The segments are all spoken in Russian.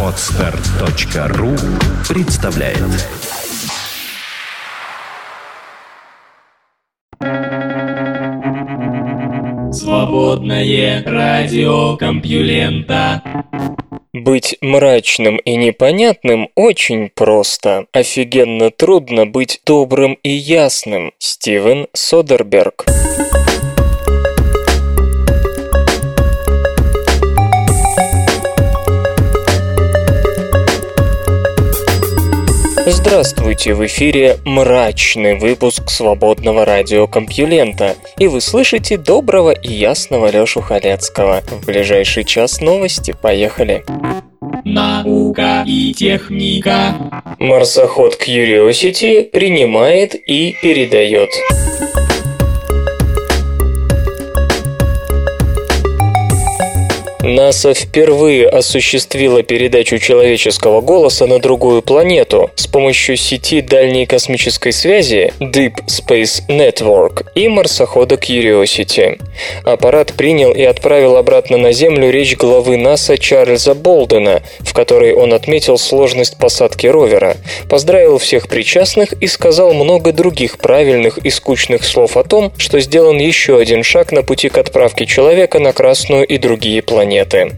Отстар.ру представляет Свободное радио Компьюлента Быть мрачным и непонятным очень просто. Офигенно трудно быть добрым и ясным. Стивен Содерберг. Здравствуйте, в эфире мрачный выпуск свободного радиокомпьюлента, и вы слышите доброго и ясного Лёшу Халецкого. В ближайший час новости, поехали. Наука и техника. Марсоход Curiosity принимает и передает. НАСА впервые осуществила передачу человеческого голоса на другую планету с помощью сети дальней космической связи Deep Space Network и марсохода Curiosity. Аппарат принял и отправил обратно на Землю речь главы НАСА Чарльза Болдена, в которой он отметил сложность посадки ровера, поздравил всех причастных и сказал много других правильных и скучных слов о том, что сделан еще один шаг на пути к отправке человека на Красную и другие планеты планеты.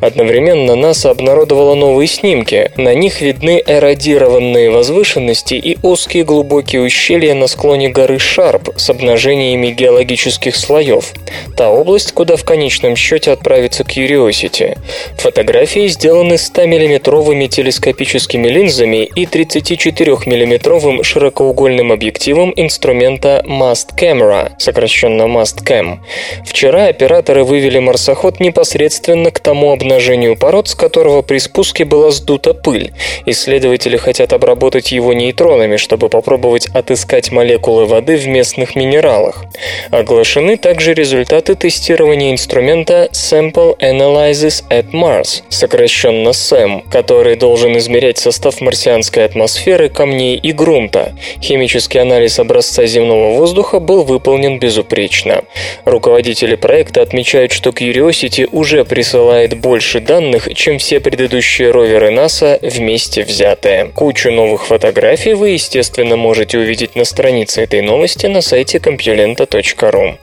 Одновременно НАСА обнародовала новые снимки. На них видны эродированные возвышенности и узкие глубокие ущелья на склоне горы Шарп с обнажениями геологических слоев. Та область, куда в конечном счете отправится Curiosity. Фотографии сделаны 100-миллиметровыми телескопическими линзами и 34-миллиметровым широкоугольным объективом инструмента Mast Camera, сокращенно Mast Cam. Вчера операторы вывели марсоход непосредственно непосредственно к тому обнажению пород, с которого при спуске была сдута пыль. Исследователи хотят обработать его нейтронами, чтобы попробовать отыскать молекулы воды в местных минералах. Оглашены также результаты тестирования инструмента Sample Analysis at Mars, сокращенно SAM, который должен измерять состав марсианской атмосферы, камней и грунта. Химический анализ образца земного воздуха был выполнен безупречно. Руководители проекта отмечают, что Curiosity уже присылает больше данных, чем все предыдущие роверы НАСА вместе взятые. Кучу новых фотографий вы, естественно, можете увидеть на странице этой новости на сайте compulenta.ru.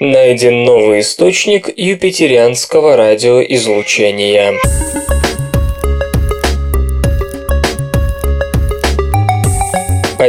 Найден новый источник юпитерианского радиоизлучения.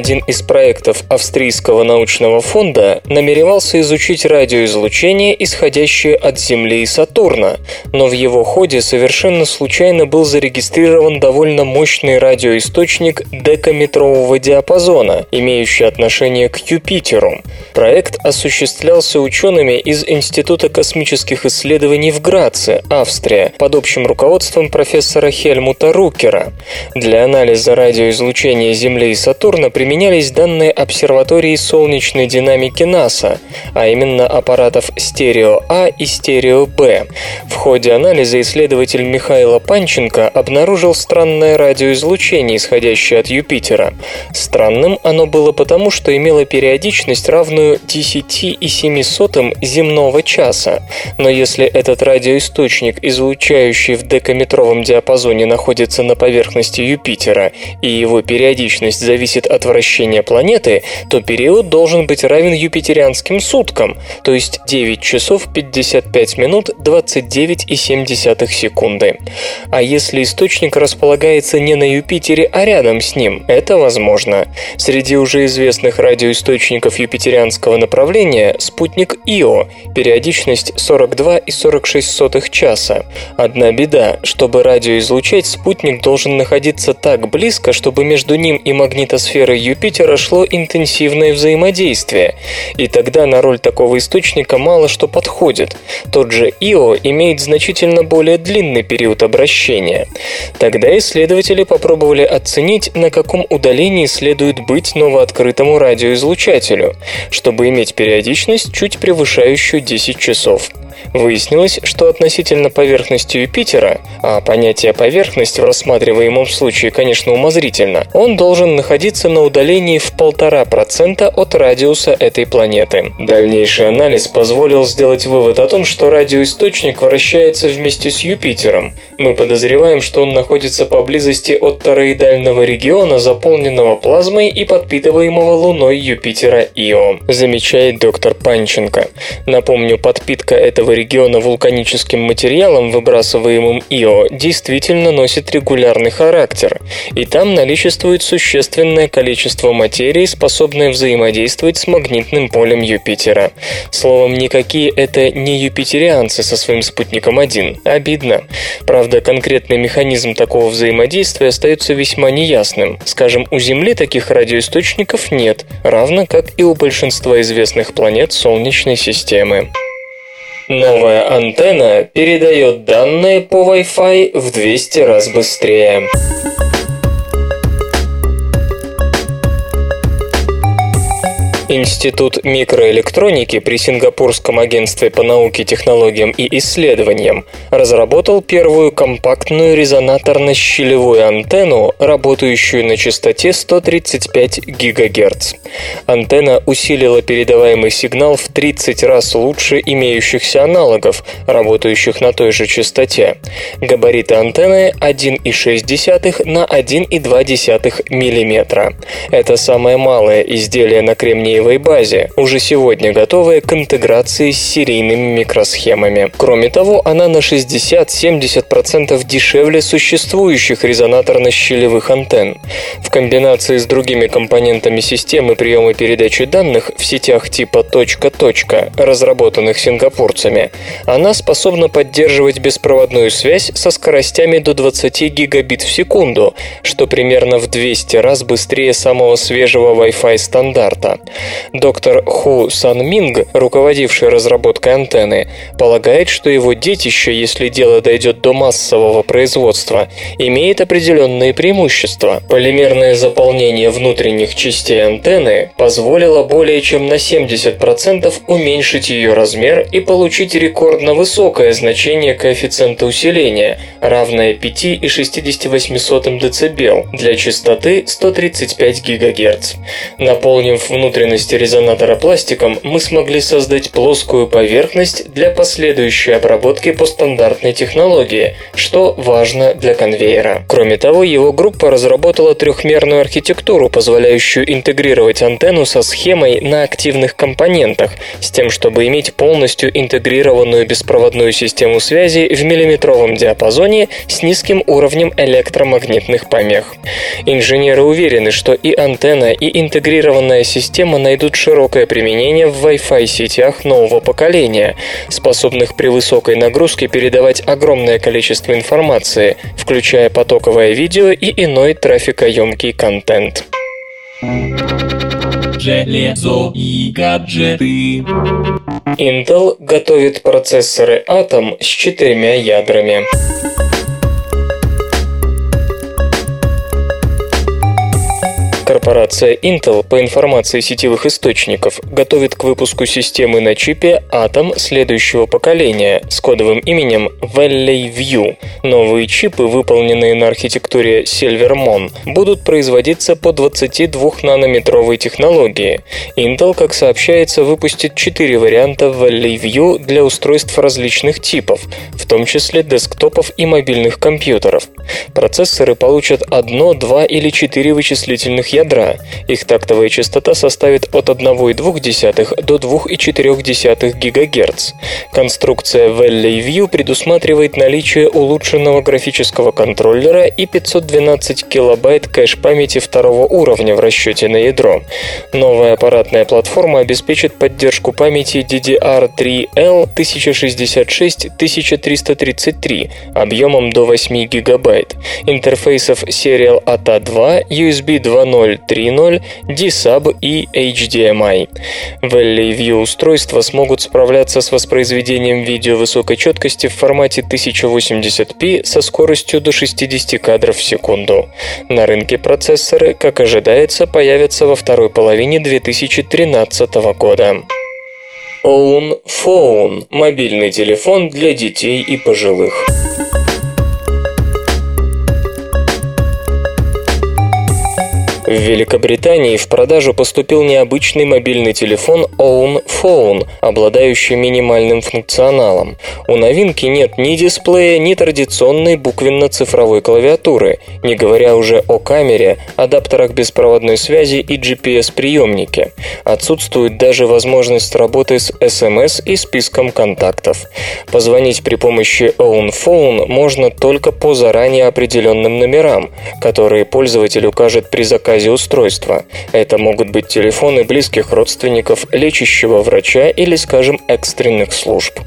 Один из проектов австрийского научного фонда намеревался изучить радиоизлучение, исходящее от Земли и Сатурна, но в его ходе совершенно случайно был зарегистрирован довольно мощный радиоисточник декаметрового диапазона, имеющий отношение к Юпитеру. Проект осуществлялся учеными из Института космических исследований в Граце, Австрия, под общим руководством профессора Хельмута Рукера. Для анализа радиоизлучения Земли и Сатурна применялись данные обсерватории солнечной динамики НАСА, а именно аппаратов стерео-А и стерео-Б. В ходе анализа исследователь Михаила Панченко обнаружил странное радиоизлучение, исходящее от Юпитера. Странным оно было потому, что имело периодичность, равную 10,07 земного часа. Но если этот радиоисточник, излучающий в декаметровом диапазоне, находится на поверхности Юпитера, и его периодичность зависит от вращения планеты, то период должен быть равен юпитерианским суткам, то есть 9 часов 55 минут 29,7 секунды. А если источник располагается не на Юпитере, а рядом с ним, это возможно. Среди уже известных радиоисточников юпитерианского направления спутник Ио, периодичность 42,46 часа. Одна беда, чтобы радиоизлучать, спутник должен находиться так близко, чтобы между ним и магнитосферой Юпитера шло интенсивное взаимодействие, и тогда на роль такого источника мало что подходит. Тот же Ио имеет значительно более длинный период обращения. Тогда исследователи попробовали оценить, на каком удалении следует быть новооткрытому радиоизлучателю, чтобы иметь периодичность, чуть превышающую 10 часов. Выяснилось, что относительно поверхности Юпитера, а понятие «поверхность» в рассматриваемом случае, конечно, умозрительно, он должен находиться на удалении в полтора процента от радиуса этой планеты. Дальнейший анализ позволил сделать вывод о том, что радиоисточник вращается вместе с Юпитером. Мы подозреваем, что он находится поблизости от тороидального региона, заполненного плазмой и подпитываемого Луной Юпитера Ио, замечает доктор Панченко. Напомню, подпитка этого региона вулканическим материалом, выбрасываемым Ио, действительно носит регулярный характер, и там наличествует существенное количество материи, способное взаимодействовать с магнитным полем Юпитера. Словом, никакие это не юпитерианцы со своим спутником 1. Обидно. Правда, конкретный механизм такого взаимодействия остается весьма неясным. Скажем, у Земли таких радиоисточников нет, равно как и у большинства известных планет Солнечной системы. Новая антенна передает данные по Wi-Fi в 200 раз быстрее. Институт микроэлектроники при Сингапурском агентстве по науке, технологиям и исследованиям разработал первую компактную резонаторно-щелевую антенну, работающую на частоте 135 ГГц. Антенна усилила передаваемый сигнал в 30 раз лучше имеющихся аналогов, работающих на той же частоте. Габариты антенны 1,6 на 1,2 мм. Это самое малое изделие на кремниевой кремниевой базе, уже сегодня готовая к интеграции с серийными микросхемами. Кроме того, она на 60-70% дешевле существующих резонаторно-щелевых антенн. В комбинации с другими компонентами системы приема передачи данных в сетях типа «точка-точка», разработанных сингапурцами, она способна поддерживать беспроводную связь со скоростями до 20 гигабит в секунду, что примерно в 200 раз быстрее самого свежего Wi-Fi стандарта. Доктор Ху Сан Минг, руководивший разработкой антенны, полагает, что его детище, если дело дойдет до массового производства, имеет определенные преимущества. Полимерное заполнение внутренних частей антенны позволило более чем на 70% уменьшить ее размер и получить рекордно высокое значение коэффициента усиления, равное 5,68 дБ для частоты 135 ГГц. Наполнив внутренность внутренности резонатора пластиком, мы смогли создать плоскую поверхность для последующей обработки по стандартной технологии, что важно для конвейера. Кроме того, его группа разработала трехмерную архитектуру, позволяющую интегрировать антенну со схемой на активных компонентах, с тем, чтобы иметь полностью интегрированную беспроводную систему связи в миллиметровом диапазоне с низким уровнем электромагнитных помех. Инженеры уверены, что и антенна, и интегрированная система найдут широкое применение в Wi-Fi сетях нового поколения, способных при высокой нагрузке передавать огромное количество информации, включая потоковое видео и иной трафикоемкий контент. Железо и гаджеты. Intel готовит процессоры Atom с четырьмя ядрами. Корпорация Intel, по информации сетевых источников, готовит к выпуску системы на чипе Atom следующего поколения с кодовым именем Valley View. Новые чипы, выполненные на архитектуре Silvermon, будут производиться по 22-нанометровой технологии. Intel, как сообщается, выпустит 4 варианта Valley View для устройств различных типов, в том числе десктопов и мобильных компьютеров. Процессоры получат одно, два или четыре вычислительных ядра. Их тактовая частота составит от 1,2 до 2,4 ГГц. Конструкция Valley View предусматривает наличие улучшенного графического контроллера и 512 килобайт кэш-памяти второго уровня в расчете на ядро. Новая аппаратная платформа обеспечит поддержку памяти DDR3L 1066-1333 объемом до 8 гигабайт, интерфейсов Serial ATA 2, USB 2.0 3.0, DSAB и HDMI. Valley View устройства смогут справляться с воспроизведением видео высокой четкости в формате 1080p со скоростью до 60 кадров в секунду. На рынке процессоры, как ожидается, появятся во второй половине 2013 года. Own Phone – мобильный телефон для детей и пожилых. В Великобритании в продажу поступил необычный мобильный телефон Own Phone, обладающий минимальным функционалом. У новинки нет ни дисплея, ни традиционной буквенно-цифровой клавиатуры, не говоря уже о камере, адаптерах беспроводной связи и GPS-приемнике. Отсутствует даже возможность работы с SMS и списком контактов. Позвонить при помощи Own Phone можно только по заранее определенным номерам, которые пользователь укажет при заказе устройства. Это могут быть телефоны близких родственников, лечащего врача или, скажем, экстренных служб.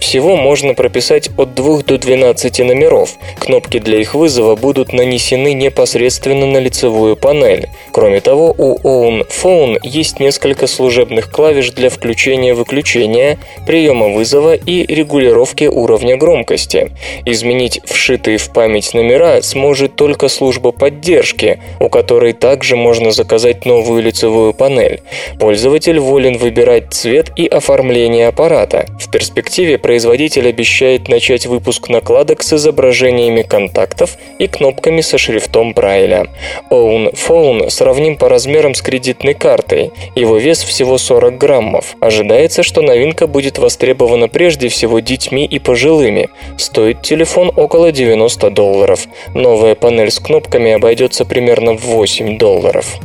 Всего можно прописать от 2 до 12 номеров. Кнопки для их вызова будут нанесены непосредственно на лицевую панель. Кроме того, у Own Phone есть несколько служебных клавиш для включения-выключения, приема вызова и регулировки уровня громкости. Изменить вшитые в память номера сможет только служба поддержки, у которой также также можно заказать новую лицевую панель. Пользователь волен выбирать цвет и оформление аппарата. В перспективе производитель обещает начать выпуск накладок с изображениями контактов и кнопками со шрифтом Брайля. Own Phone сравним по размерам с кредитной картой. Его вес всего 40 граммов. Ожидается, что новинка будет востребована прежде всего детьми и пожилыми. Стоит телефон около 90 долларов. Новая панель с кнопками обойдется примерно в 8 долларов.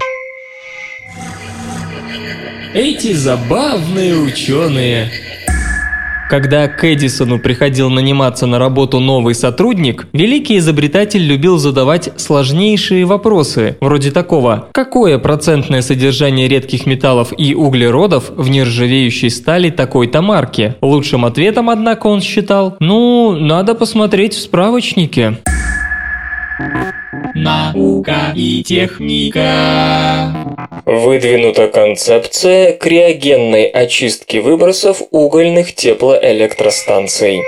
Эти забавные ученые. Когда к Эдисону приходил наниматься на работу новый сотрудник, великий изобретатель любил задавать сложнейшие вопросы, вроде такого «Какое процентное содержание редких металлов и углеродов в нержавеющей стали такой-то марки?» Лучшим ответом, однако, он считал «Ну, надо посмотреть в справочнике». Наука и техника. Выдвинута концепция криогенной очистки выбросов угольных теплоэлектростанций.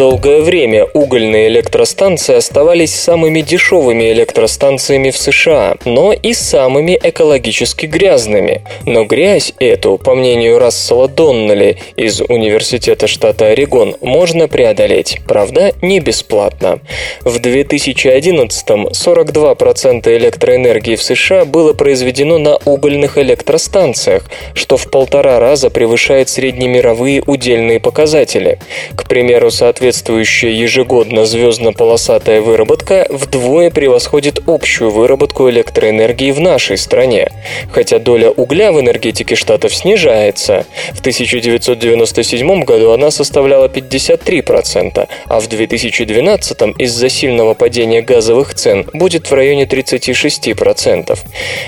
Долгое время угольные электростанции оставались самыми дешевыми электростанциями в США, но и самыми экологически грязными. Но грязь эту, по мнению Рассела Доннелли из Университета штата Орегон, можно преодолеть, правда, не бесплатно. В 2011-м 42% электроэнергии в США было произведено на угольных электростанциях, что в полтора раза превышает среднемировые удельные показатели. К примеру, соответственно, соответствующая ежегодно звездно-полосатая выработка вдвое превосходит общую выработку электроэнергии в нашей стране, хотя доля угля в энергетике штатов снижается. В 1997 году она составляла 53%, а в 2012 из-за сильного падения газовых цен будет в районе 36%.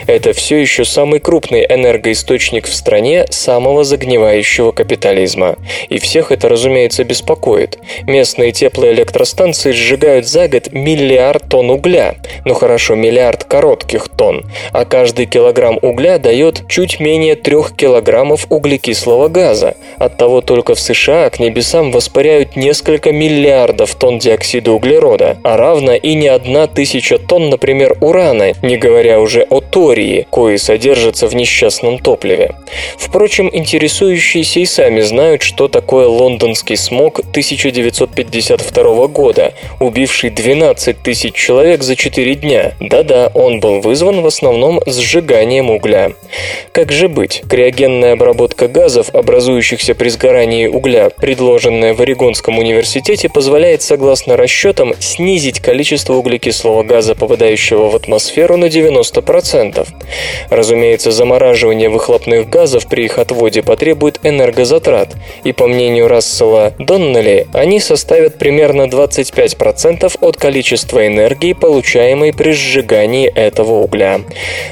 Это все еще самый крупный энергоисточник в стране самого загнивающего капитализма. И всех это, разумеется, беспокоит. Местные теплоэлектростанции сжигают за год миллиард тонн угля. Ну хорошо, миллиард коротких тонн. А каждый килограмм угля дает чуть менее трех килограммов углекислого газа. Оттого только в США к небесам воспаряют несколько миллиардов тонн диоксида углерода, а равно и не одна тысяча тонн, например, урана, не говоря уже о тории, кои содержатся в несчастном топливе. Впрочем, интересующиеся и сами знают, что такое лондонский смог 1900 1952 года, убивший 12 тысяч человек за 4 дня. Да-да, он был вызван в основном сжиганием угля. Как же быть? Криогенная обработка газов, образующихся при сгорании угля, предложенная в Орегонском университете, позволяет, согласно расчетам, снизить количество углекислого газа, попадающего в атмосферу, на 90%. Разумеется, замораживание выхлопных газов при их отводе потребует энергозатрат, и по мнению Рассела Доннелли, они составят примерно 25% от количества энергии, получаемой при сжигании этого угля.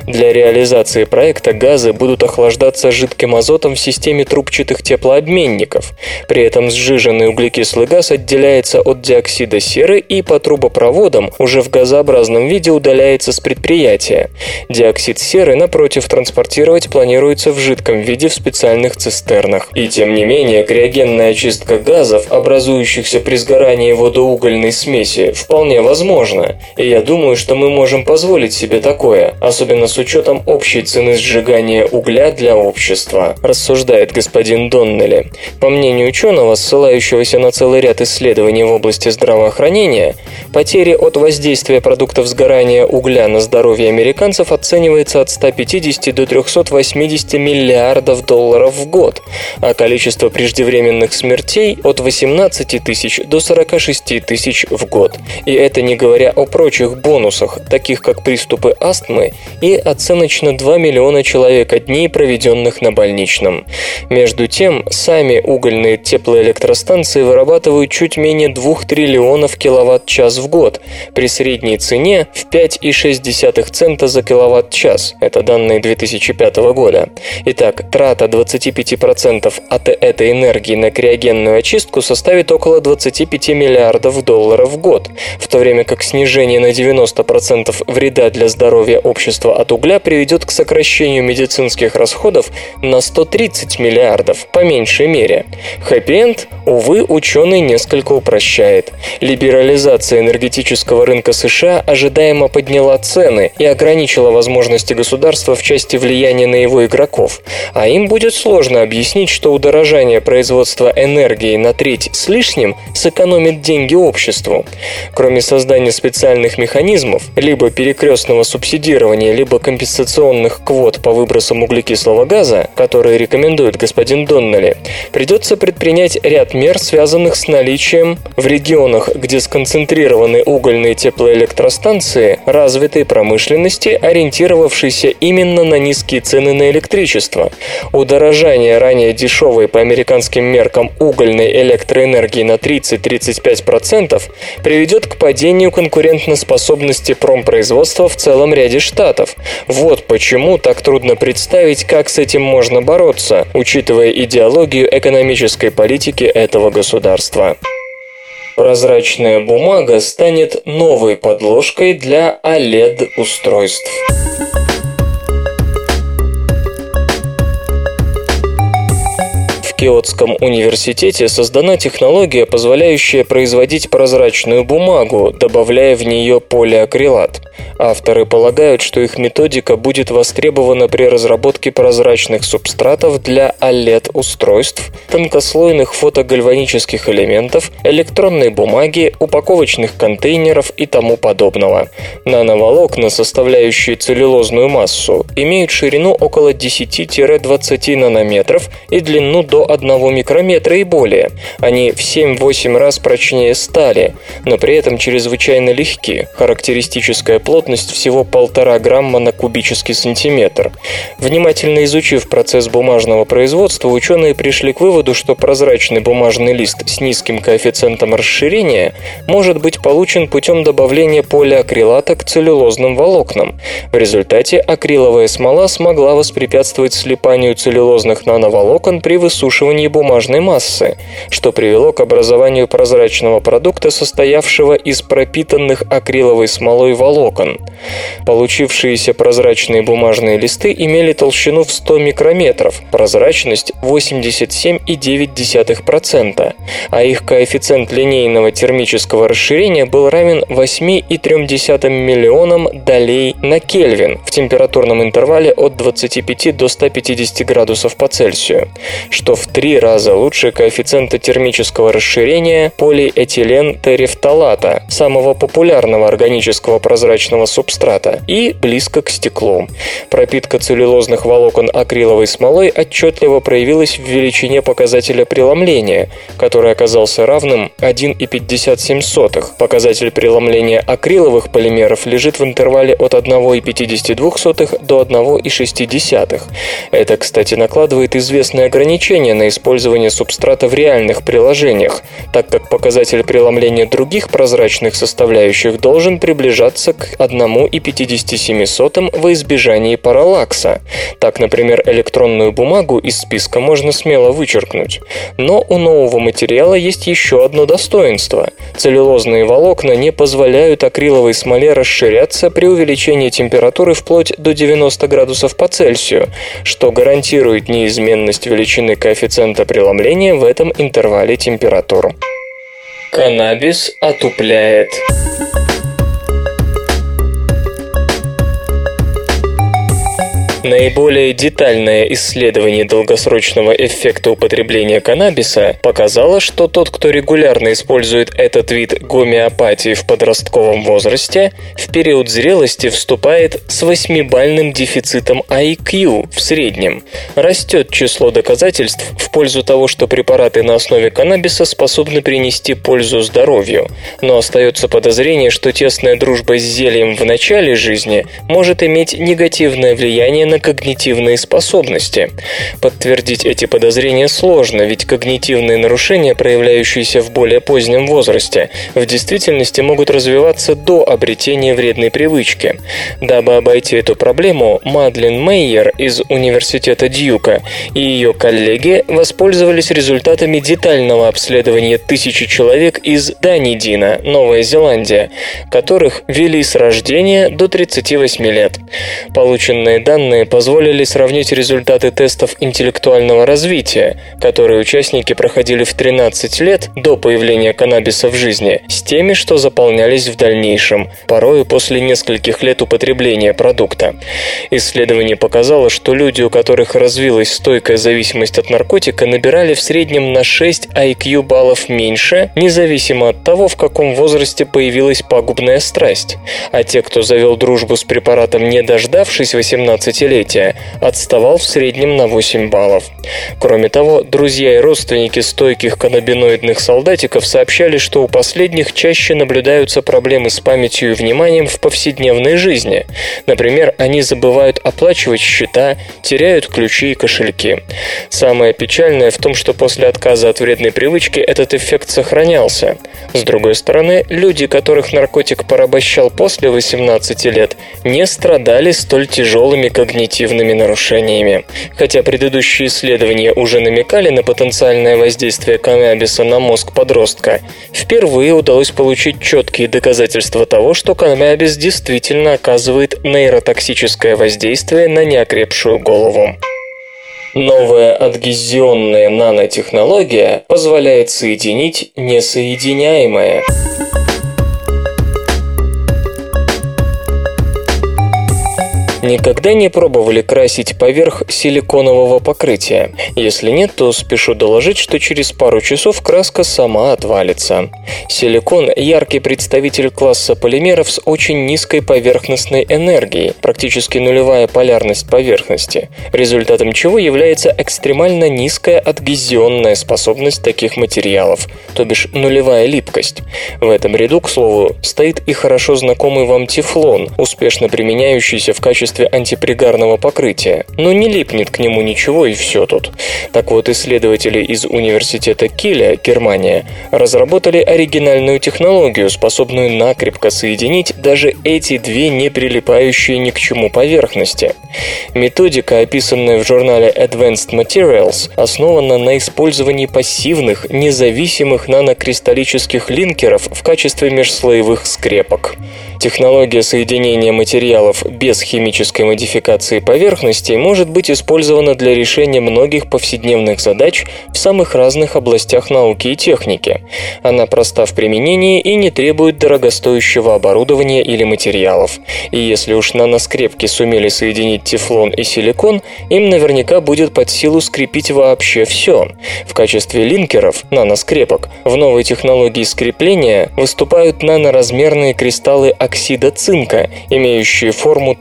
Для реализации проекта газы будут охлаждаться жидким азотом в системе трубчатых теплообменников. При этом сжиженный углекислый газ отделяется от диоксида серы и по трубопроводам уже в газообразном виде удаляется с предприятия. Диоксид серы, напротив, транспортировать планируется в жидком виде в специальных цистернах. И тем не менее, криогенная очистка газов, образующих имеющихся при сгорании водоугольной смеси, вполне возможно, и я думаю, что мы можем позволить себе такое, особенно с учетом общей цены сжигания угля для общества, рассуждает господин Доннелли. По мнению ученого, ссылающегося на целый ряд исследований в области здравоохранения, потери от воздействия продуктов сгорания угля на здоровье американцев оценивается от 150 до 380 миллиардов долларов в год, а количество преждевременных смертей от 18 тысяч до 46 тысяч в год. И это не говоря о прочих бонусах, таких как приступы астмы и оценочно 2 миллиона человека дней, проведенных на больничном. Между тем, сами угольные теплоэлектростанции вырабатывают чуть менее 2 триллионов киловатт-час в год при средней цене в 5,6 цента за киловатт-час. Это данные 2005 года. Итак, трата 25% от этой энергии на криогенную очистку составит около 25 миллиардов долларов в год, в то время как снижение на 90% вреда для здоровья общества от угля приведет к сокращению медицинских расходов на 130 миллиардов, по меньшей мере. Хэппи-энд, увы, ученый несколько упрощает. Либерализация энергетического рынка США ожидаемо подняла цены и ограничила возможности государства в части влияния на его игроков, а им будет сложно объяснить, что удорожание производства энергии на треть с лишним сэкономит деньги обществу. Кроме создания специальных механизмов, либо перекрестного субсидирования, либо компенсационных квот по выбросам углекислого газа, которые рекомендует господин Доннелли, придется предпринять ряд мер, связанных с наличием в регионах, где сконцентрированы угольные теплоэлектростанции, развитой промышленности, ориентировавшейся именно на низкие цены на электричество. Удорожание ранее дешевой по американским меркам угольной электроэнергии на 30-35% приведет к падению конкурентоспособности промпроизводства в целом ряде штатов. Вот почему так трудно представить, как с этим можно бороться, учитывая идеологию экономической политики этого государства. Прозрачная бумага станет новой подложкой для OLED-устройств. Киотском университете создана технология, позволяющая производить прозрачную бумагу, добавляя в нее полиакрилат. Авторы полагают, что их методика будет востребована при разработке прозрачных субстратов для OLED-устройств, тонкослойных фотогальванических элементов, электронной бумаги, упаковочных контейнеров и тому подобного. Нановолокна, составляющие целлюлозную массу, имеют ширину около 10-20 нанометров и длину до 1 микрометра и более. Они в 7-8 раз прочнее стали, но при этом чрезвычайно легки. Характеристическая плотность всего 1,5 грамма на кубический сантиметр. Внимательно изучив процесс бумажного производства, ученые пришли к выводу, что прозрачный бумажный лист с низким коэффициентом расширения может быть получен путем добавления полиакрилата к целлюлозным волокнам. В результате акриловая смола смогла воспрепятствовать слипанию целлюлозных нановолокон при высушивании бумажной массы, что привело к образованию прозрачного продукта, состоявшего из пропитанных акриловой смолой волокон. Получившиеся прозрачные бумажные листы имели толщину в 100 микрометров, прозрачность 87,9%, а их коэффициент линейного термического расширения был равен 8,3 миллионам долей на Кельвин в температурном интервале от 25 до 150 градусов по Цельсию, что в три раза лучше коэффициента термического расширения полиэтилен терефталата, самого популярного органического прозрачного субстрата, и близко к стеклу. Пропитка целлюлозных волокон акриловой смолой отчетливо проявилась в величине показателя преломления, который оказался равным 1,57. Показатель преломления акриловых полимеров лежит в интервале от 1,52 до 1,6. Это, кстати, накладывает известные ограничения на использование субстрата в реальных приложениях, так как показатель преломления других прозрачных составляющих должен приближаться к 1,57 во избежании параллакса. Так, например, электронную бумагу из списка можно смело вычеркнуть. Но у нового материала есть еще одно достоинство. Целлюлозные волокна не позволяют акриловой смоле расширяться при увеличении температуры вплоть до 90 градусов по Цельсию, что гарантирует неизменность величины коэффициента преломления в этом интервале температур. Каннабис отупляет. Наиболее детальное исследование долгосрочного эффекта употребления каннабиса показало, что тот, кто регулярно использует этот вид гомеопатии в подростковом возрасте, в период зрелости вступает с 8-бальным дефицитом IQ в среднем. Растет число доказательств в пользу того, что препараты на основе каннабиса способны принести пользу здоровью, но остается подозрение, что тесная дружба с зельем в начале жизни может иметь негативное влияние когнитивные способности. Подтвердить эти подозрения сложно, ведь когнитивные нарушения, проявляющиеся в более позднем возрасте, в действительности могут развиваться до обретения вредной привычки. Дабы обойти эту проблему, Мадлен Мейер из Университета Дьюка и ее коллеги воспользовались результатами детального обследования тысячи человек из Данидина, Новая Зеландия, которых вели с рождения до 38 лет. Полученные данные данные позволили сравнить результаты тестов интеллектуального развития, которые участники проходили в 13 лет до появления каннабиса в жизни, с теми, что заполнялись в дальнейшем, порою после нескольких лет употребления продукта. Исследование показало, что люди, у которых развилась стойкая зависимость от наркотика, набирали в среднем на 6 IQ баллов меньше, независимо от того, в каком возрасте появилась пагубная страсть. А те, кто завел дружбу с препаратом, не дождавшись 18 десятилетия, отставал в среднем на 8 баллов. Кроме того, друзья и родственники стойких каннабиноидных солдатиков сообщали, что у последних чаще наблюдаются проблемы с памятью и вниманием в повседневной жизни. Например, они забывают оплачивать счета, теряют ключи и кошельки. Самое печальное в том, что после отказа от вредной привычки этот эффект сохранялся. С другой стороны, люди, которых наркотик порабощал после 18 лет, не страдали столь тяжелыми когнитивными когнитивными нарушениями. Хотя предыдущие исследования уже намекали на потенциальное воздействие каннабиса на мозг подростка, впервые удалось получить четкие доказательства того, что каннабис действительно оказывает нейротоксическое воздействие на неокрепшую голову. Новая адгезионная нанотехнология позволяет соединить несоединяемое. Никогда не пробовали красить поверх силиконового покрытия? Если нет, то спешу доложить, что через пару часов краска сама отвалится. Силикон – яркий представитель класса полимеров с очень низкой поверхностной энергией, практически нулевая полярность поверхности, результатом чего является экстремально низкая адгезионная способность таких материалов, то бишь нулевая липкость. В этом ряду, к слову, стоит и хорошо знакомый вам тефлон, успешно применяющийся в качестве качестве антипригарного покрытия, но не липнет к нему ничего и все тут. Так вот, исследователи из университета Киля, Германия, разработали оригинальную технологию, способную накрепко соединить даже эти две не прилипающие ни к чему поверхности. Методика, описанная в журнале Advanced Materials, основана на использовании пассивных, независимых нанокристаллических линкеров в качестве межслоевых скрепок. Технология соединения материалов без химической модификации поверхности может быть использована для решения многих повседневных задач в самых разных областях науки и техники. Она проста в применении и не требует дорогостоящего оборудования или материалов. И если уж наноскрепки сумели соединить тефлон и силикон, им наверняка будет под силу скрепить вообще все. В качестве линкеров, наноскрепок, в новой технологии скрепления выступают наноразмерные кристаллы оксида цинка, имеющие форму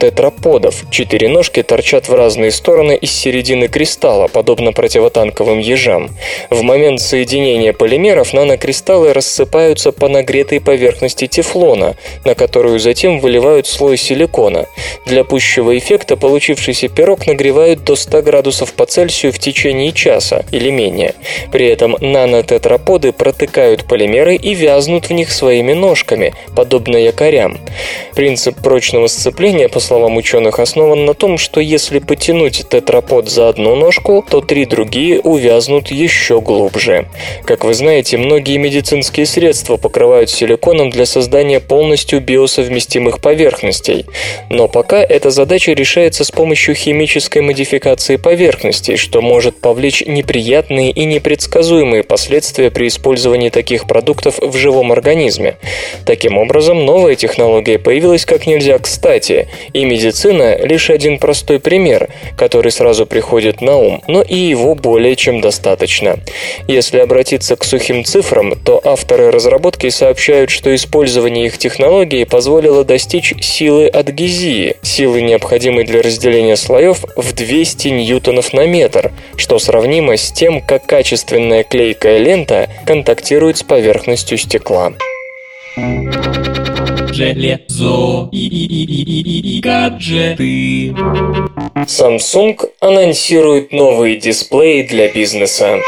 тетраподов. Четыре ножки торчат в разные стороны из середины кристалла, подобно противотанковым ежам. В момент соединения полимеров нанокристаллы рассыпаются по нагретой поверхности тефлона, на которую затем выливают слой силикона. Для пущего эффекта получившийся пирог нагревают до 100 градусов по Цельсию в течение часа или менее. При этом нанотетраподы протыкают полимеры и вязнут в них своими ножками, подобно якорям. Принцип прочного сцепления, по словам ученых, основан на том, что если потянуть тетрапод за одну ножку, то три другие увязнут еще глубже. Как вы знаете, многие медицинские средства покрывают силиконом для создания полностью биосовместимых поверхностей. Но пока эта задача решается с помощью химической модификации поверхностей, что может повлечь неприятные и непредсказуемые последствия при использовании таких продуктов в живом организме. Таким образом, новая технология появилась как нельзя кстати, и медицина – лишь один простой пример, который сразу приходит на ум, но и его более чем достаточно. Если обратиться к сухим цифрам, то авторы разработки сообщают, что использование их технологии позволило достичь силы адгезии, силы, необходимой для разделения слоев, в 200 ньютонов на метр, что сравнимо с тем, как качественная клейкая лента контактирует с поверхностью стекла. Железо и, и, и, и, и, и гаджеты. Samsung анонсирует новые дисплеи для бизнеса.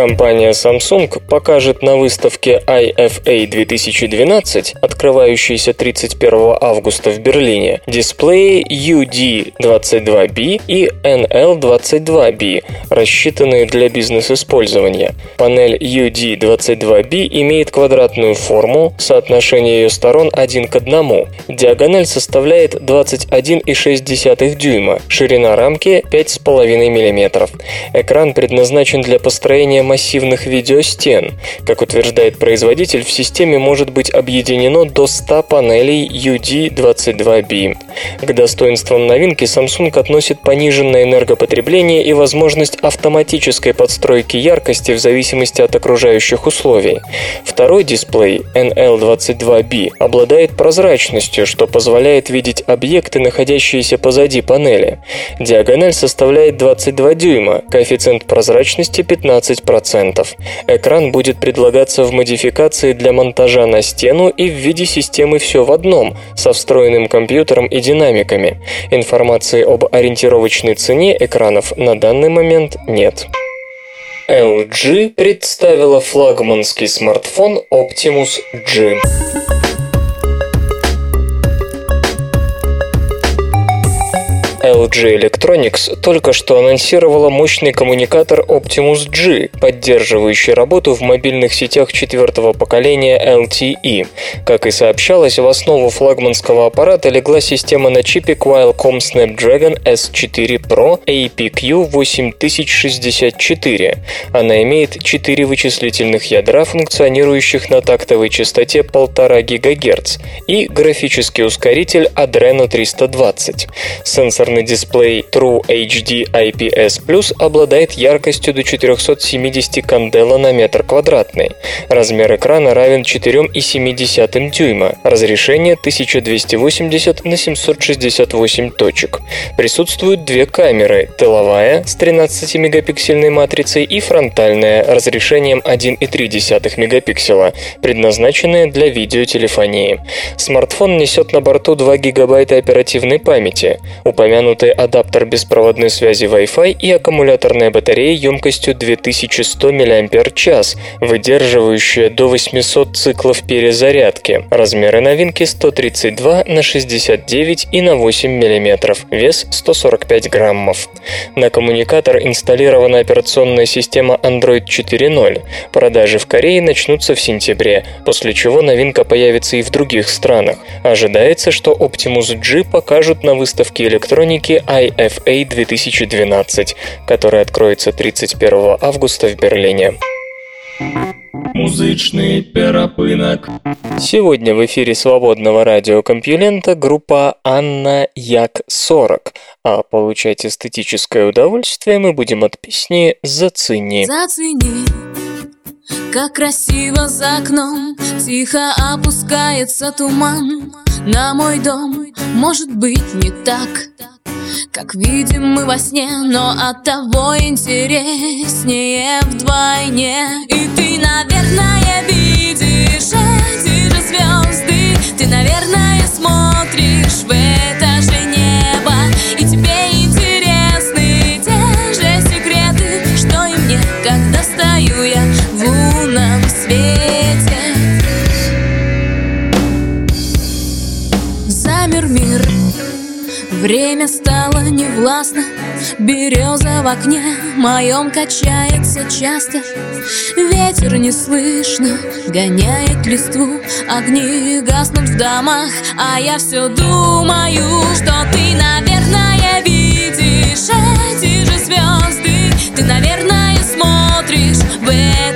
Компания Samsung покажет на выставке IFA 2012, открывающейся 31 августа в Берлине, дисплеи UD22B и NL22B, рассчитанные для бизнес-использования. Панель UD22B имеет квадратную форму, соотношение ее сторон 1 к 1. Диагональ составляет 21,6 дюйма, ширина рамки 5,5 мм. Экран предназначен для построения массивных видеостен. Как утверждает производитель, в системе может быть объединено до 100 панелей UD22B. К достоинствам новинки Samsung относит пониженное энергопотребление и возможность автоматической подстройки яркости в зависимости от окружающих условий. Второй дисплей NL22B обладает прозрачностью, что позволяет видеть объекты, находящиеся позади панели. Диагональ составляет 22 дюйма, коэффициент прозрачности 15%. 10%. Экран будет предлагаться в модификации для монтажа на стену и в виде системы «все в одном» со встроенным компьютером и динамиками. Информации об ориентировочной цене экранов на данный момент нет. LG представила флагманский смартфон Optimus G. LG Electronics только что анонсировала мощный коммуникатор Optimus G, поддерживающий работу в мобильных сетях четвертого поколения LTE. Как и сообщалось, в основу флагманского аппарата легла система на чипе Qualcomm Snapdragon S4 Pro APQ 8064. Она имеет 4 вычислительных ядра, функционирующих на тактовой частоте 1,5 ГГц, и графический ускоритель Adreno 320. Сенсор Сенсорный дисплей True HD IPS Plus обладает яркостью до 470 кандела на метр квадратный. Размер экрана равен 4,7 дюйма. Разрешение 1280 на 768 точек. Присутствуют две камеры. Тыловая с 13-мегапиксельной матрицей и фронтальная разрешением 1,3 мегапикселя, предназначенная для видеотелефонии. Смартфон несет на борту 2 гигабайта оперативной памяти. Упомянутый упомянутый адаптер беспроводной связи Wi-Fi и аккумуляторная батарея емкостью 2100 мАч, выдерживающая до 800 циклов перезарядки. Размеры новинки 132 на 69 и на 8 мм, вес 145 граммов. На коммуникатор инсталлирована операционная система Android 4.0. Продажи в Корее начнутся в сентябре, после чего новинка появится и в других странах. Ожидается, что Optimus G покажут на выставке электроники электроники IFA 2012, который откроется 31 августа в Берлине. Музычный перапынок. Сегодня в эфире свободного радиокомпьюлента группа Анна Як 40. А получать эстетическое удовольствие мы будем от песни «Зацени». Зацени, как красиво за окном Тихо опускается туман. На мой дом, может быть, не так как видим мы во сне, но от того интереснее вдвойне. И ты, наверное, видишь эти же звезды Ты, наверное, смотришь в свете. Замер мир. Время стало невластно. Береза в окне моем качается часто. Ветер не слышно, гоняет листву. Огни гаснут в домах, а я все думаю Что ты, наверное, видишь эти же звезды Ты, наверное, смотришь в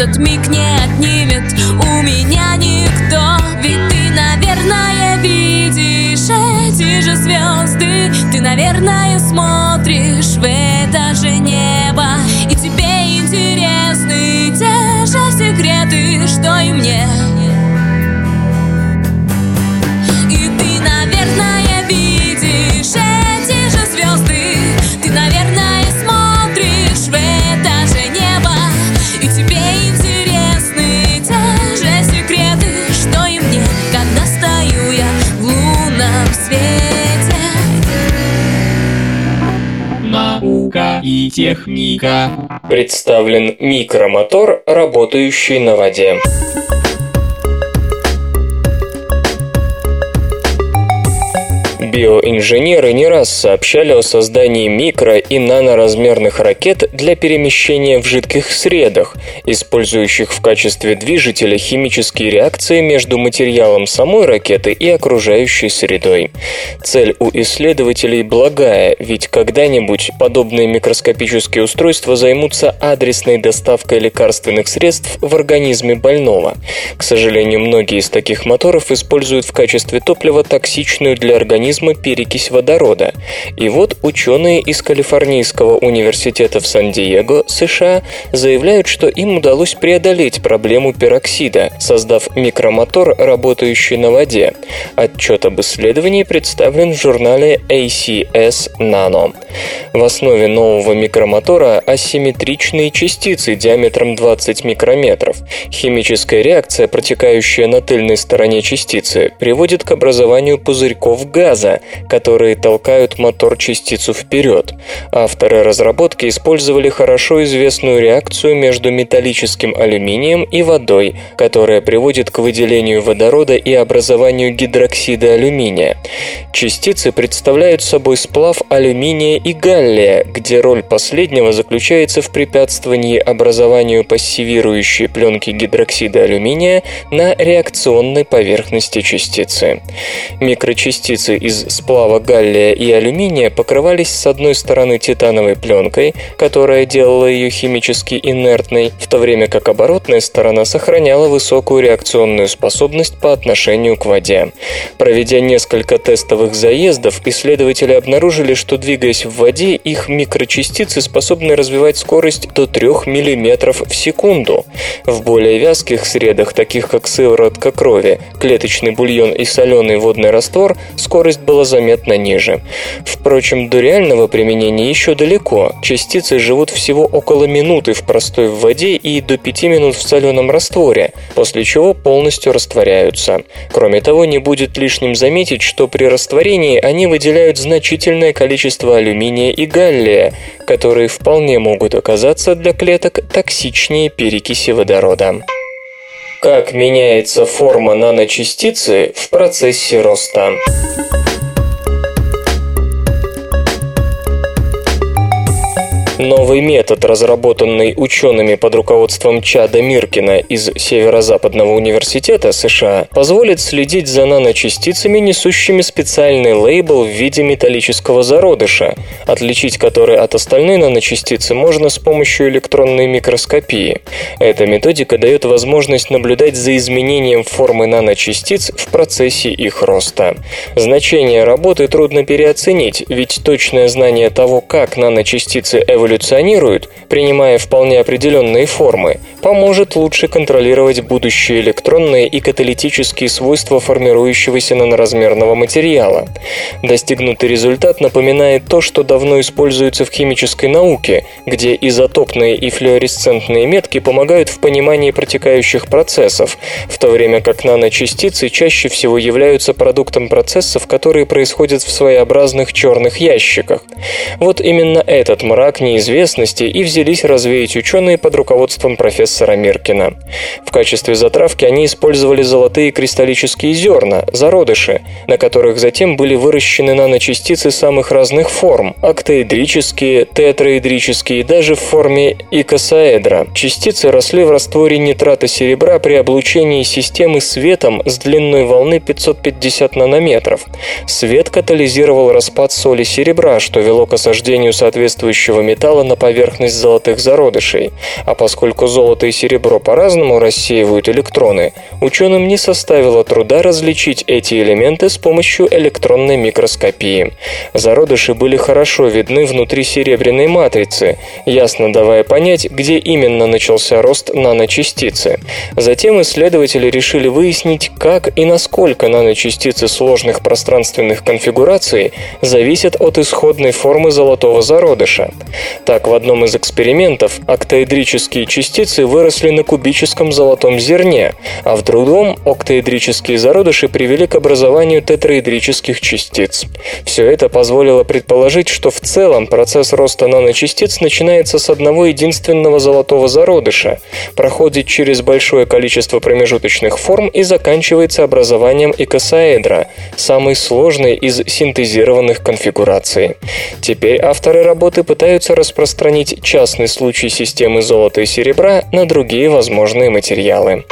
этот миг не отнимет у меня никто. Ведь ты, наверное, видишь эти же звезды. Ты, наверное, смотришь в это же небо. И тебе интересны те же секреты, что и мне техника. Представлен микромотор, работающий на воде. Биоинженеры не раз сообщали о создании микро- и наноразмерных ракет для перемещения в жидких средах, использующих в качестве движителя химические реакции между материалом самой ракеты и окружающей средой. Цель у исследователей благая, ведь когда-нибудь подобные микроскопические устройства займутся адресной доставкой лекарственных средств в организме больного. К сожалению, многие из таких моторов используют в качестве топлива токсичную для организма перекись водорода. И вот ученые из Калифорнийского университета в Сан-Диего, США, заявляют, что им удалось преодолеть проблему пероксида, создав микромотор, работающий на воде. Отчет об исследовании представлен в журнале ACS Nano. В основе нового микромотора асимметричные частицы диаметром 20 микрометров. Химическая реакция, протекающая на тыльной стороне частицы, приводит к образованию пузырьков газа, которые толкают мотор-частицу вперед. Авторы разработки использовали хорошо известную реакцию между металлическим алюминием и водой, которая приводит к выделению водорода и образованию гидроксида алюминия. Частицы представляют собой сплав алюминия и галлия, где роль последнего заключается в препятствовании образованию пассивирующей пленки гидроксида алюминия на реакционной поверхности частицы. Микрочастицы из сплава галлия и алюминия покрывались с одной стороны титановой пленкой, которая делала ее химически инертной, в то время как оборотная сторона сохраняла высокую реакционную способность по отношению к воде. Проведя несколько тестовых заездов, исследователи обнаружили, что двигаясь в воде, их микрочастицы способны развивать скорость до 3 мм в секунду. В более вязких средах, таких как сыворотка крови, клеточный бульон и соленый водный раствор, скорость была заметно ниже. Впрочем, до реального применения еще далеко. Частицы живут всего около минуты в простой воде и до 5 минут в соленом растворе, после чего полностью растворяются. Кроме того, не будет лишним заметить, что при растворении они выделяют значительное количество алюминия и галлия, которые вполне могут оказаться для клеток токсичнее перекиси водорода. Как меняется форма наночастицы в процессе роста? Новый метод, разработанный учеными под руководством Чада Миркина из Северо-Западного университета США, позволит следить за наночастицами, несущими специальный лейбл в виде металлического зародыша, отличить который от остальной наночастицы можно с помощью электронной микроскопии. Эта методика дает возможность наблюдать за изменением формы наночастиц в процессе их роста. Значение работы трудно переоценить, ведь точное знание того, как наночастицы эволюционируют, принимая вполне определенные формы, поможет лучше контролировать будущие электронные и каталитические свойства формирующегося наноразмерного материала. Достигнутый результат напоминает то, что давно используется в химической науке, где изотопные и флуоресцентные метки помогают в понимании протекающих процессов, в то время как наночастицы чаще всего являются продуктом процессов, которые происходят в своеобразных черных ящиках. Вот именно этот мрак неизвестности и взялись развеять ученые под руководством профессора Миркина. В качестве затравки они использовали золотые кристаллические зерна, зародыши, на которых затем были выращены наночастицы самых разных форм – октаэдрические, тетраэдрические, даже в форме икосаэдра. Частицы росли в растворе нитрата серебра при облучении системы светом с длиной волны 550 нанометров. Свет катализировал распад соли серебра, что вело к осаждению соответствующего металла на поверхность золотых зародышей. А поскольку золото и серебро по-разному рассеивают электроны, ученым не составило труда различить эти элементы с помощью электронной микроскопии. Зародыши были хорошо видны внутри серебряной матрицы, ясно давая понять, где именно начался рост наночастицы. Затем исследователи решили выяснить, как и насколько наночастицы сложных пространственных конфигураций зависят от исходной формы золотого зародыша. Так, в одном из экспериментов октаэдрические частицы выросли на кубическом золотом зерне, а в другом октаэдрические зародыши привели к образованию тетраэдрических частиц. Все это позволило предположить, что в целом процесс роста наночастиц начинается с одного единственного золотого зародыша, проходит через большое количество промежуточных форм и заканчивается образованием икосаэдра, самой сложной из синтезированных конфигураций. Теперь авторы работы пытаются распространить частный случай системы золота и серебра на другие возможные материалы.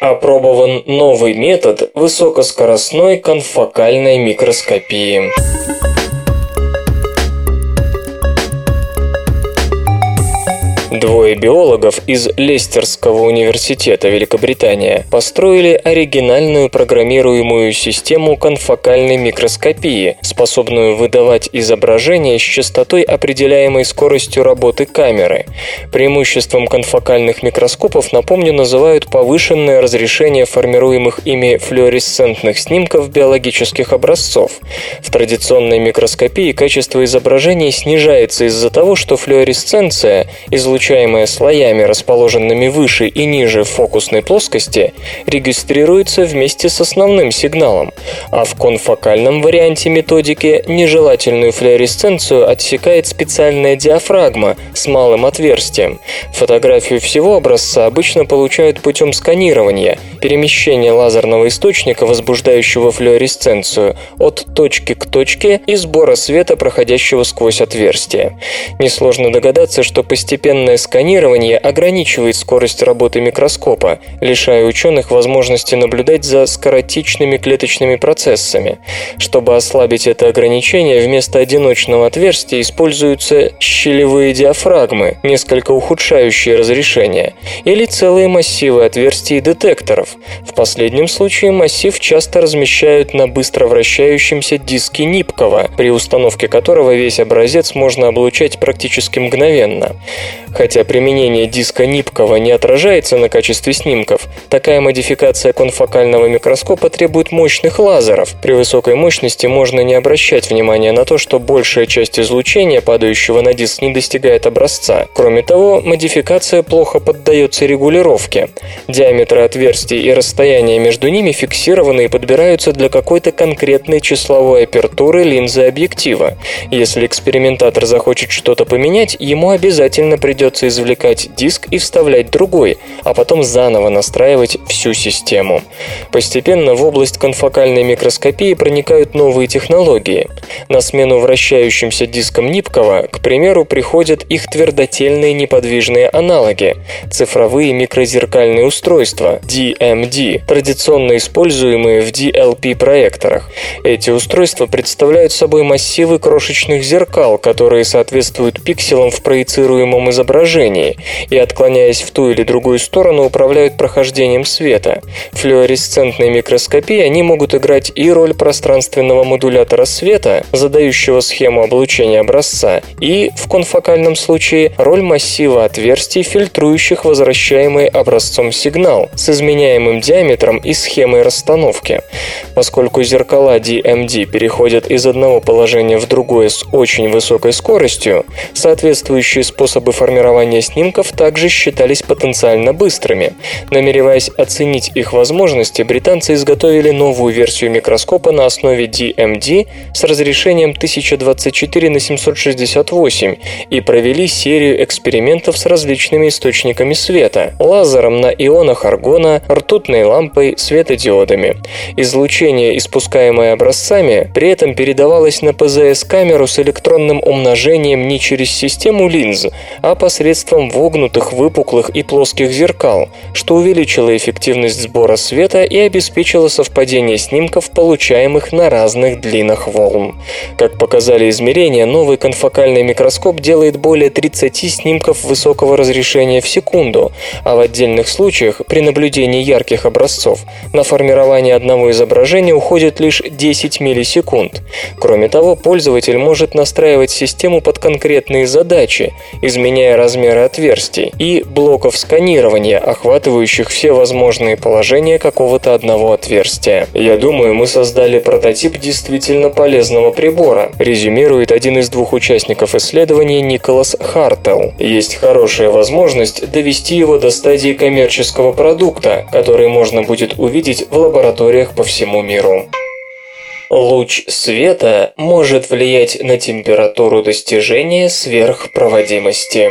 Опробован новый метод высокоскоростной конфокальной микроскопии. Двое биологов из Лестерского университета Великобритания построили оригинальную программируемую систему конфокальной микроскопии, способную выдавать изображение с частотой, определяемой скоростью работы камеры. Преимуществом конфокальных микроскопов, напомню, называют повышенное разрешение формируемых ими флуоресцентных снимков биологических образцов. В традиционной микроскопии качество изображений снижается из-за того, что флуоресценция, излучаемая излучаемое слоями, расположенными выше и ниже фокусной плоскости, регистрируется вместе с основным сигналом, а в конфокальном варианте методики нежелательную флуоресценцию отсекает специальная диафрагма с малым отверстием. Фотографию всего образца обычно получают путем сканирования, перемещения лазерного источника, возбуждающего флуоресценцию, от точки к точке и сбора света, проходящего сквозь отверстие. Несложно догадаться, что постепенное Тотальное сканирование ограничивает скорость работы микроскопа, лишая ученых возможности наблюдать за скоротечными клеточными процессами. Чтобы ослабить это ограничение, вместо одиночного отверстия используются щелевые диафрагмы, несколько ухудшающие разрешение, или целые массивы отверстий детекторов. В последнем случае массив часто размещают на быстро вращающемся диске Нипкова, при установке которого весь образец можно облучать практически мгновенно. Хотя применение диска Нипкова не отражается на качестве снимков, такая модификация конфокального микроскопа требует мощных лазеров. При высокой мощности можно не обращать внимания на то, что большая часть излучения, падающего на диск, не достигает образца. Кроме того, модификация плохо поддается регулировке. Диаметры отверстий и расстояние между ними фиксированы и подбираются для какой-то конкретной числовой апертуры линзы объектива. Если экспериментатор захочет что-то поменять, ему обязательно придется придется извлекать диск и вставлять другой, а потом заново настраивать всю систему. Постепенно в область конфокальной микроскопии проникают новые технологии. На смену вращающимся дискам Нипкова, к примеру, приходят их твердотельные неподвижные аналоги – цифровые микрозеркальные устройства – DMD, традиционно используемые в DLP-проекторах. Эти устройства представляют собой массивы крошечных зеркал, которые соответствуют пикселам в проецируемом изображении и, отклоняясь в ту или другую сторону, управляют прохождением света. В флуоресцентной микроскопии они могут играть и роль пространственного модулятора света, задающего схему облучения образца, и, в конфокальном случае, роль массива отверстий, фильтрующих возвращаемый образцом сигнал с изменяемым диаметром и схемой расстановки. Поскольку зеркала DMD переходят из одного положения в другое с очень высокой скоростью, соответствующие способы формирования снимков также считались потенциально быстрыми. Намереваясь оценить их возможности, британцы изготовили новую версию микроскопа на основе DMD с разрешением 1024 на 768 и провели серию экспериментов с различными источниками света – лазером на ионах аргона, ртутной лампой, светодиодами. Излучение, испускаемое образцами, при этом передавалось на ПЗС-камеру с электронным умножением не через систему линз, а посредством вогнутых, выпуклых и плоских зеркал, что увеличило эффективность сбора света и обеспечило совпадение снимков, получаемых на разных длинах волн. Как показали измерения, новый конфокальный микроскоп делает более 30 снимков высокого разрешения в секунду, а в отдельных случаях, при наблюдении ярких образцов, на формирование одного изображения уходит лишь 10 миллисекунд. Кроме того, пользователь может настраивать систему под конкретные задачи, изменяя размеры отверстий и блоков сканирования, охватывающих все возможные положения какого-то одного отверстия. Я думаю, мы создали прототип действительно полезного прибора, резюмирует один из двух участников исследования Николас Хартел. Есть хорошая возможность довести его до стадии коммерческого продукта, который можно будет увидеть в лабораториях по всему миру. Луч света может влиять на температуру достижения сверхпроводимости.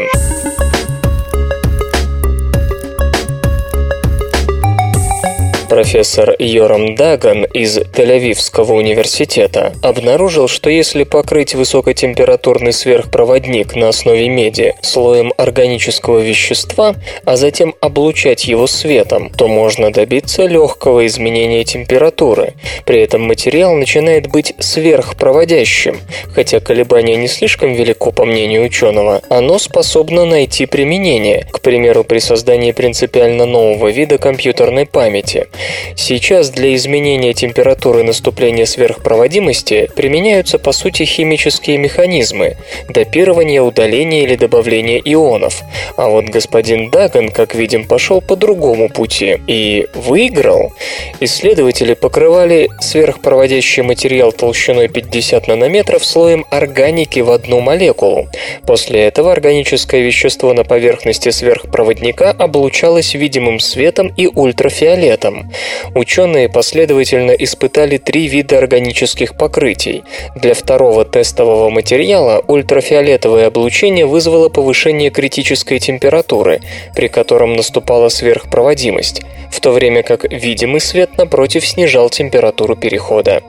Профессор Йорам Даган из Тель-Авивского университета обнаружил, что если покрыть высокотемпературный сверхпроводник на основе меди слоем органического вещества, а затем облучать его светом, то можно добиться легкого изменения температуры. При этом материал начинает быть сверхпроводящим. Хотя колебание не слишком велико, по мнению ученого, оно способно найти применение, к примеру, при создании принципиально нового вида компьютерной памяти. Сейчас для изменения температуры наступления сверхпроводимости применяются по сути химические механизмы – допирование, удаление или добавление ионов. А вот господин Даган, как видим, пошел по другому пути и выиграл. Исследователи покрывали сверхпроводящий материал толщиной 50 нанометров слоем органики в одну молекулу. После этого органическое вещество на поверхности сверхпроводника облучалось видимым светом и ультрафиолетом. Ученые последовательно испытали три вида органических покрытий. Для второго тестового материала ультрафиолетовое облучение вызвало повышение критической температуры, при котором наступала сверхпроводимость, в то время как видимый свет напротив снижал температуру перехода.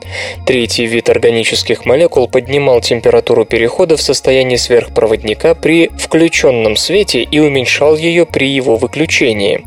Третий вид органических молекул поднимал температуру перехода в состоянии сверхпроводника при включенном свете и уменьшал ее при его выключении.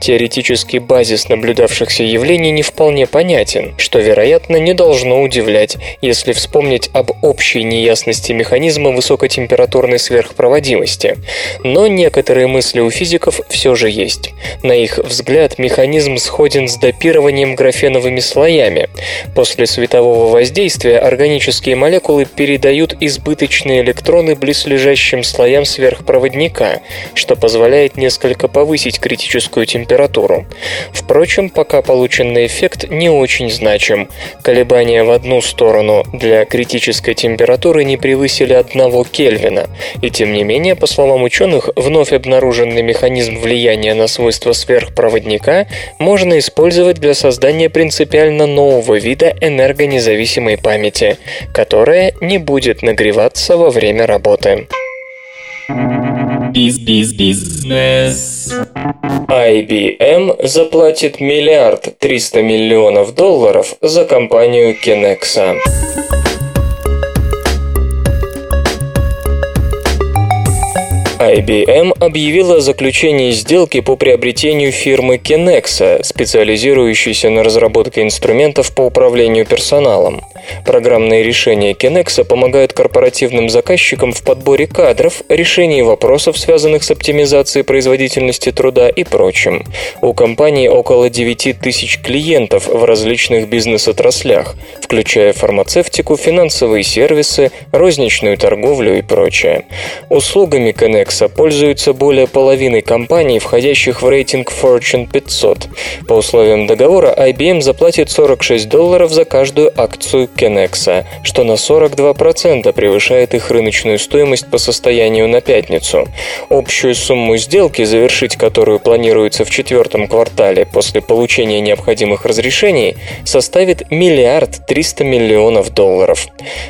Теоретический базис наблюдавших наблюдавшихся явлений не вполне понятен, что, вероятно, не должно удивлять, если вспомнить об общей неясности механизма высокотемпературной сверхпроводимости. Но некоторые мысли у физиков все же есть. На их взгляд, механизм сходен с допированием графеновыми слоями. После светового воздействия органические молекулы передают избыточные электроны близлежащим слоям сверхпроводника, что позволяет несколько повысить критическую температуру. Впрочем, пока полученный эффект не очень значим. Колебания в одну сторону для критической температуры не превысили 1 Кельвина. И тем не менее, по словам ученых, вновь обнаруженный механизм влияния на свойства сверхпроводника можно использовать для создания принципиально нового вида энергонезависимой памяти, которая не будет нагреваться во время работы. Биз-биз-бизнес. IBM заплатит миллиард триста миллионов долларов за компанию Kenexa. IBM объявила о заключении сделки по приобретению фирмы Kenexa, специализирующейся на разработке инструментов по управлению персоналом. Программные решения Kenexa помогают корпоративным заказчикам в подборе кадров, решении вопросов, связанных с оптимизацией производительности труда и прочим. У компании около 9 тысяч клиентов в различных бизнес-отраслях, включая фармацевтику, финансовые сервисы, розничную торговлю и прочее. Услугами Kenexa пользуются более половины компаний, входящих в рейтинг Fortune 500. По условиям договора IBM заплатит 46 долларов за каждую акцию Kenexa, что на 42% превышает их рыночную стоимость по состоянию на пятницу. Общую сумму сделки, завершить которую планируется в четвертом квартале после получения необходимых разрешений, составит миллиард триста миллионов долларов.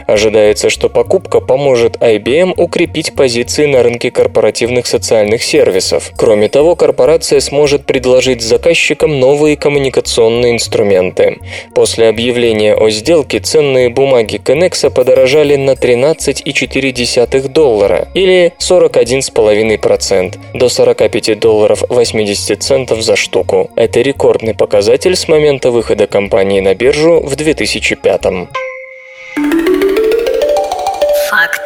Ожидается, что покупка поможет IBM укрепить позиции на рынке корпоративных социальных сервисов. Кроме того, корпорация сможет предложить заказчикам новые коммуникационные инструменты. После объявления о сделке ценные бумаги Connexa подорожали на 13,4 доллара или 41,5% до 45 долларов 80 центов за штуку. Это рекордный показатель с момента выхода компании на биржу в 2005 Факты и фактики.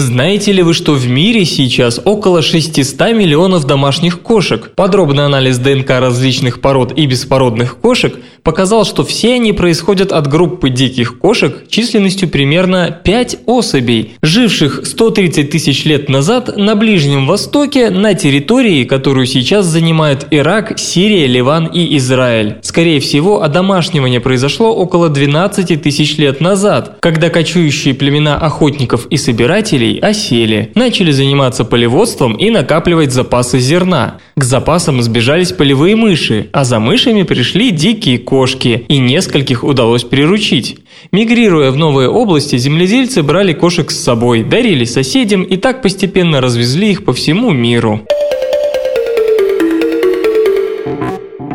Знаете ли вы, что в мире сейчас около 600 миллионов домашних кошек? Подробный анализ ДНК различных пород и беспородных кошек показал, что все они происходят от группы диких кошек численностью примерно 5 особей, живших 130 тысяч лет назад на Ближнем Востоке на территории, которую сейчас занимают Ирак, Сирия, Ливан и Израиль. Скорее всего, одомашнивание произошло около 12 тысяч лет назад, когда кочующие племена охотников и собирателей осели, начали заниматься полеводством и накапливать запасы зерна. К запасам сбежались полевые мыши, а за мышами пришли дикие кошки, и нескольких удалось приручить. Мигрируя в новые области, земледельцы брали кошек с собой, дарили соседям и так постепенно развезли их по всему миру.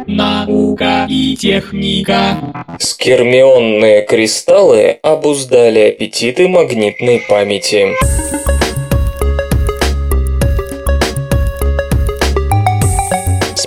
Наука и техника. Скермионные кристаллы обуздали аппетиты магнитной памяти.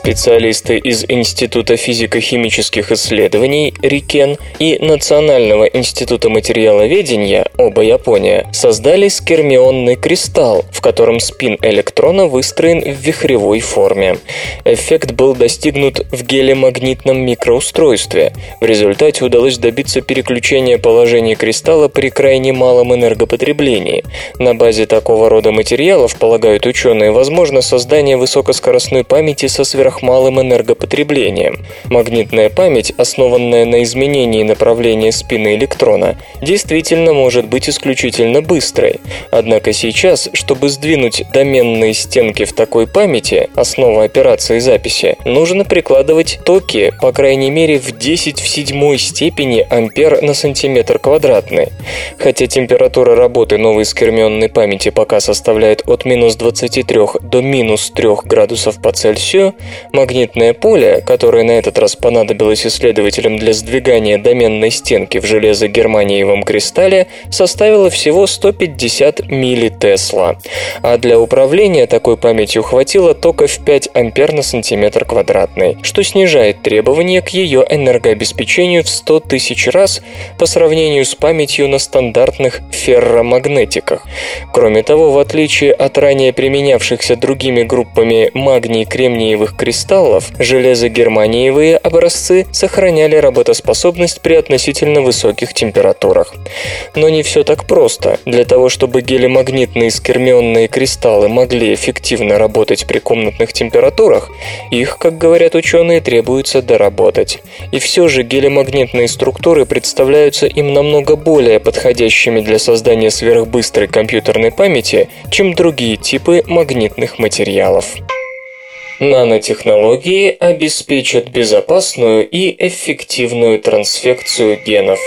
Специалисты из Института физико-химических исследований РИКЕН и Национального института материаловедения, оба Япония, создали скермионный кристалл, в котором спин электрона выстроен в вихревой форме. Эффект был достигнут в гелемагнитном микроустройстве. В результате удалось добиться переключения положения кристалла при крайне малом энергопотреблении. На базе такого рода материалов, полагают ученые, возможно создание высокоскоростной памяти со сверхмалым энергопотреблением. Магнитная память, основанная на изменении направления спины электрона, действительно может быть исключительно быстрой. Однако сейчас, чтобы сдвинуть доменные стенки в такой памяти, основа операции записи, нужно прикладывать токи, по крайней мере, в 10 в седьмой степени ампер на сантиметр квадратный. Хотя температура работы новой скермионной памяти пока составляет от минус 23 до минус 3 градусов по Цельсию, магнитное поле, которое на этот раз понадобилось исследователям для сдвигания доменной стенки в железо-германиевом кристалле, составило всего 150 миллитесла. А для управления такой памятью хватило тока в 5 ампер на сантиметр квадратный, что снижает требования к ее энергообеспечению в 100 тысяч раз по сравнению с памятью на стандартных ферромагнетиках. Кроме того, в отличие от ранее применявшихся другими группами магний-кремниевых кристаллов, железо-германиевые образцы сохраняли работоспособность при относительно высоких температурах. Но не все так просто. Для того, чтобы гелемагнитные скермионные кристаллы могли эффективно работать при комнатных температурах, их, как говорят ученые, требуется доработать. И все же гелемагнитные структуры представляются им намного более подходящими для создания сверхбыстрой компьютерной памяти, чем другие типы магнитных материалов. Нанотехнологии обеспечат безопасную и эффективную трансфекцию генов.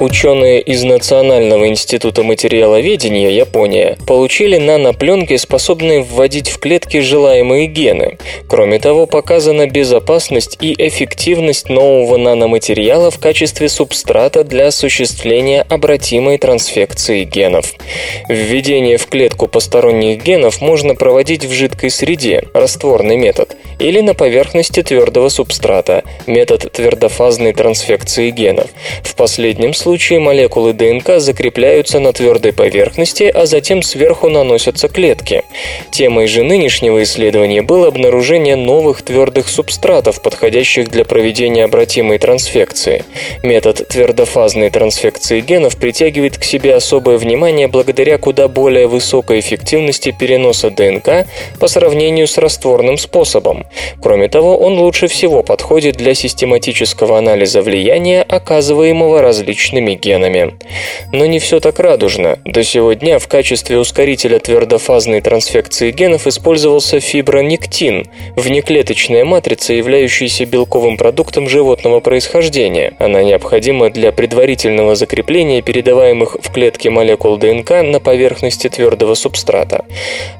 Ученые из Национального института материаловедения Япония получили нанопленки, способные вводить в клетки желаемые гены. Кроме того, показана безопасность и эффективность нового наноматериала в качестве субстрата для осуществления обратимой трансфекции генов. Введение в клетку посторонних генов можно проводить в жидкой среде, растворный метод, или на поверхности твердого субстрата, метод твердофазной трансфекции генов. В последнем случае молекулы ДНК закрепляются на твердой поверхности, а затем сверху наносятся клетки. Темой же нынешнего исследования было обнаружение новых твердых субстратов, подходящих для проведения обратимой трансфекции. Метод твердофазной трансфекции генов притягивает к себе особое внимание благодаря куда более высокой эффективности переноса ДНК по сравнению с растворным способом. Кроме того, он лучше всего подходит для систематического анализа влияния, оказываемого различными генами. Но не все так радужно. До сего дня в качестве ускорителя твердофазной трансфекции генов использовался фибронектин, внеклеточная матрица, являющаяся белковым продуктом животного происхождения. Она необходима для предварительного закрепления передаваемых в клетке молекул ДНК на поверхности твердого субстрата.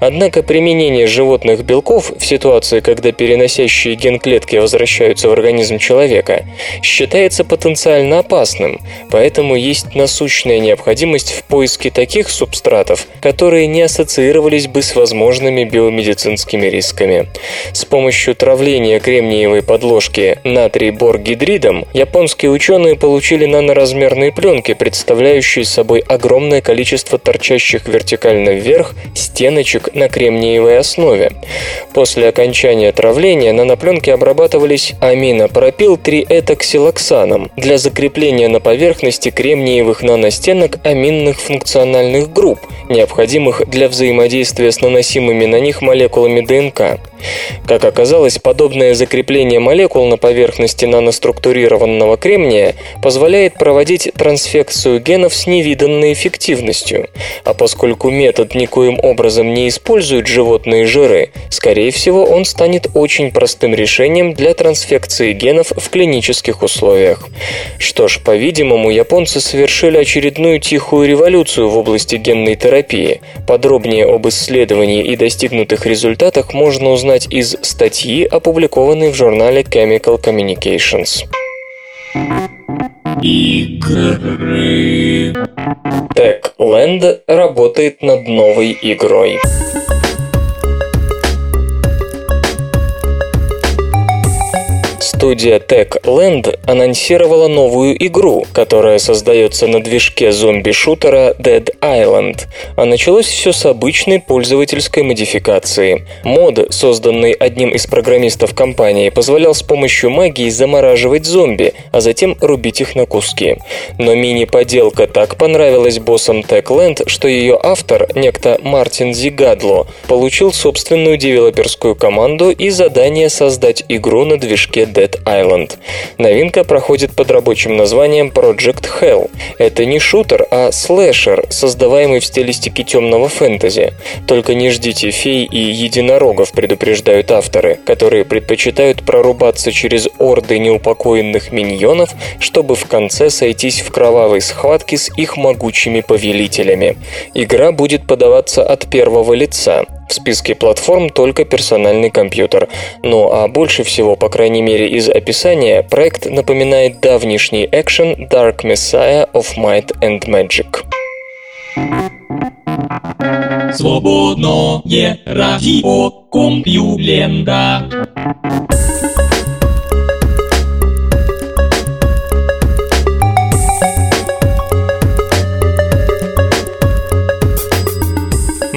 Однако применение животных белков в ситуации, когда переносящие ген клетки возвращаются в организм человека, считается потенциально опасным, поэтому есть насущная необходимость в поиске таких субстратов, которые не ассоциировались бы с возможными биомедицинскими рисками. С помощью травления кремниевой подложки натрий-бор-гидридом японские ученые получили наноразмерные пленки, представляющие собой огромное количество торчащих вертикально вверх стеночек на кремниевой основе. После окончания травления нанопленки обрабатывались аминопропил-3-этоксилоксаном для закрепления на поверхности кремниевых наностенок аминных функциональных групп, необходимых для взаимодействия с наносимыми на них молекулами ДНК. Как оказалось, подобное закрепление молекул на поверхности наноструктурированного кремния позволяет проводить трансфекцию генов с невиданной эффективностью. А поскольку метод никоим образом не использует животные жиры, скорее всего он станет очень простым решением для трансфекции генов в клинических условиях. Что ж, по-видимому, японцы совершили очередную тихую революцию в области генной терапии. Подробнее об исследовании и достигнутых результатах можно узнать из статьи, опубликованной в журнале Chemical Communications. Игры. TechLand работает над новой игрой. Студия Techland анонсировала новую игру, которая создается на движке зомби-шутера Dead Island. А началось все с обычной пользовательской модификации. Мод, созданный одним из программистов компании, позволял с помощью магии замораживать зомби, а затем рубить их на куски. Но мини-поделка так понравилась боссам Techland, что ее автор, некто Мартин Зигадло, получил собственную девелоперскую команду и задание создать игру на движке Dead Dead Island. Новинка проходит под рабочим названием Project Hell. Это не шутер, а слэшер, создаваемый в стилистике темного фэнтези. Только не ждите фей и единорогов, предупреждают авторы, которые предпочитают прорубаться через орды неупокоенных миньонов, чтобы в конце сойтись в кровавой схватке с их могучими повелителями. Игра будет подаваться от первого лица. В списке платформ только персональный компьютер. Ну а больше всего, по крайней мере из описания, проект напоминает давнишний экшен Dark Messiah of Might and Magic. Свободное радио Компьюлента.